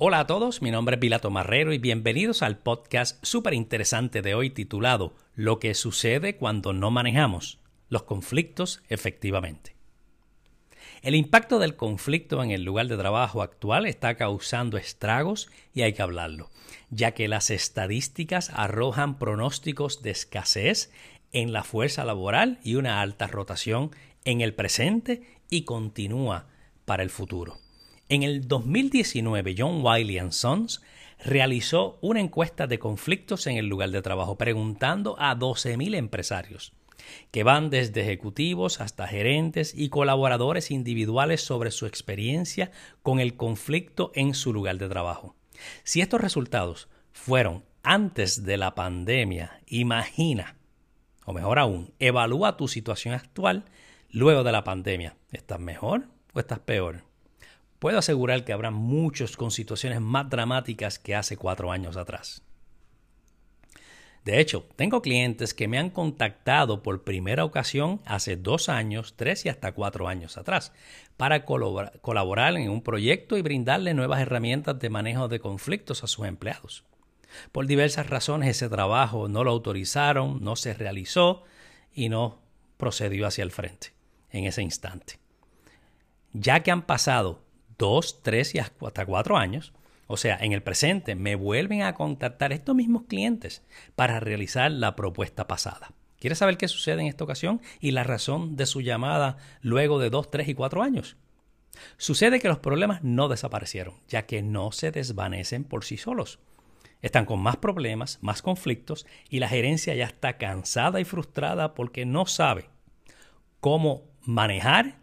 Hola a todos, mi nombre es Pilato Marrero y bienvenidos al podcast súper interesante de hoy titulado Lo que sucede cuando no manejamos los conflictos efectivamente. El impacto del conflicto en el lugar de trabajo actual está causando estragos y hay que hablarlo, ya que las estadísticas arrojan pronósticos de escasez en la fuerza laboral y una alta rotación en el presente y continúa para el futuro. En el 2019, John Wiley Sons realizó una encuesta de conflictos en el lugar de trabajo, preguntando a 12.000 empresarios, que van desde ejecutivos hasta gerentes y colaboradores individuales sobre su experiencia con el conflicto en su lugar de trabajo. Si estos resultados fueron antes de la pandemia, imagina, o mejor aún, evalúa tu situación actual luego de la pandemia. ¿Estás mejor o estás peor? Puedo asegurar que habrá muchos con situaciones más dramáticas que hace cuatro años atrás. De hecho, tengo clientes que me han contactado por primera ocasión hace dos años, tres y hasta cuatro años atrás, para colaborar en un proyecto y brindarle nuevas herramientas de manejo de conflictos a sus empleados. Por diversas razones ese trabajo no lo autorizaron, no se realizó y no procedió hacia el frente en ese instante. Ya que han pasado dos, tres y hasta cuatro años, o sea, en el presente, me vuelven a contactar estos mismos clientes para realizar la propuesta pasada. ¿Quieres saber qué sucede en esta ocasión y la razón de su llamada luego de dos, tres y cuatro años? Sucede que los problemas no desaparecieron, ya que no se desvanecen por sí solos. Están con más problemas, más conflictos y la gerencia ya está cansada y frustrada porque no sabe cómo manejar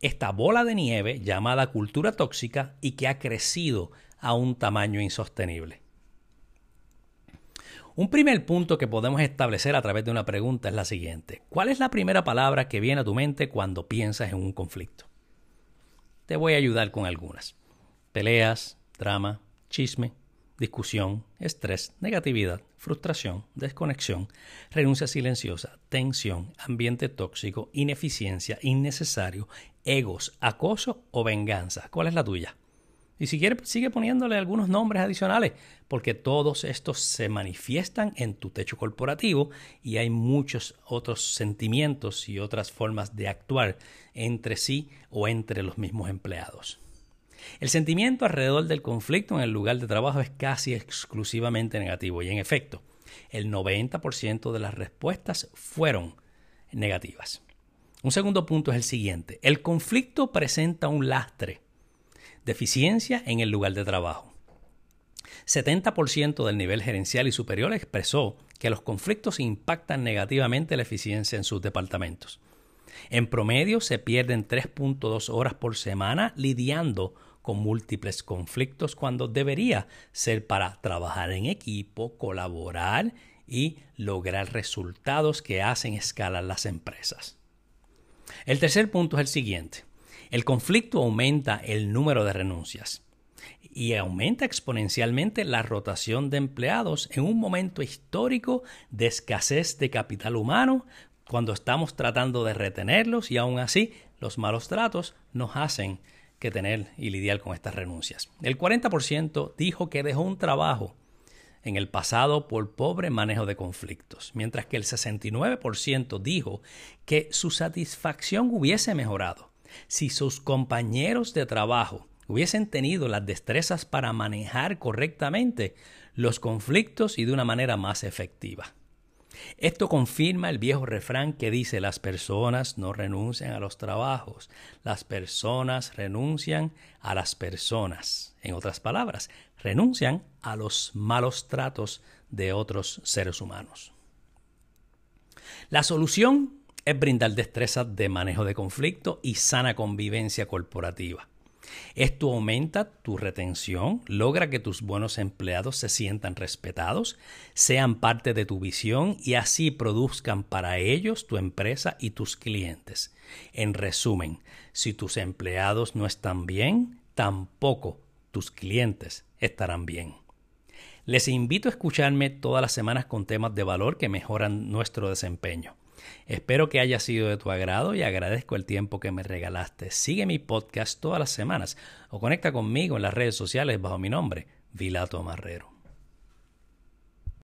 esta bola de nieve llamada cultura tóxica y que ha crecido a un tamaño insostenible. Un primer punto que podemos establecer a través de una pregunta es la siguiente. ¿Cuál es la primera palabra que viene a tu mente cuando piensas en un conflicto? Te voy a ayudar con algunas. Peleas, drama, chisme, discusión, estrés, negatividad, frustración, desconexión, renuncia silenciosa, tensión, ambiente tóxico, ineficiencia, innecesario, egos, acoso o venganza. ¿Cuál es la tuya? Y si quieres, sigue poniéndole algunos nombres adicionales, porque todos estos se manifiestan en tu techo corporativo y hay muchos otros sentimientos y otras formas de actuar entre sí o entre los mismos empleados. El sentimiento alrededor del conflicto en el lugar de trabajo es casi exclusivamente negativo y en efecto, el 90% de las respuestas fueron negativas. Un segundo punto es el siguiente. El conflicto presenta un lastre, deficiencia en el lugar de trabajo. 70% del nivel gerencial y superior expresó que los conflictos impactan negativamente la eficiencia en sus departamentos. En promedio se pierden 3.2 horas por semana lidiando con múltiples conflictos cuando debería ser para trabajar en equipo, colaborar y lograr resultados que hacen escalar las empresas. El tercer punto es el siguiente. El conflicto aumenta el número de renuncias y aumenta exponencialmente la rotación de empleados en un momento histórico de escasez de capital humano cuando estamos tratando de retenerlos y aún así los malos tratos nos hacen que tener y lidiar con estas renuncias. El 40% dijo que dejó un trabajo en el pasado por pobre manejo de conflictos, mientras que el 69% dijo que su satisfacción hubiese mejorado si sus compañeros de trabajo hubiesen tenido las destrezas para manejar correctamente los conflictos y de una manera más efectiva. Esto confirma el viejo refrán que dice las personas no renuncian a los trabajos, las personas renuncian a las personas. En otras palabras, renuncian a los malos tratos de otros seres humanos. La solución es brindar destrezas de manejo de conflicto y sana convivencia corporativa. Esto aumenta tu retención, logra que tus buenos empleados se sientan respetados, sean parte de tu visión y así produzcan para ellos, tu empresa y tus clientes. En resumen, si tus empleados no están bien, tampoco tus clientes estarán bien. Les invito a escucharme todas las semanas con temas de valor que mejoran nuestro desempeño. Espero que haya sido de tu agrado y agradezco el tiempo que me regalaste. Sigue mi podcast todas las semanas o conecta conmigo en las redes sociales bajo mi nombre, Vilato Marrero.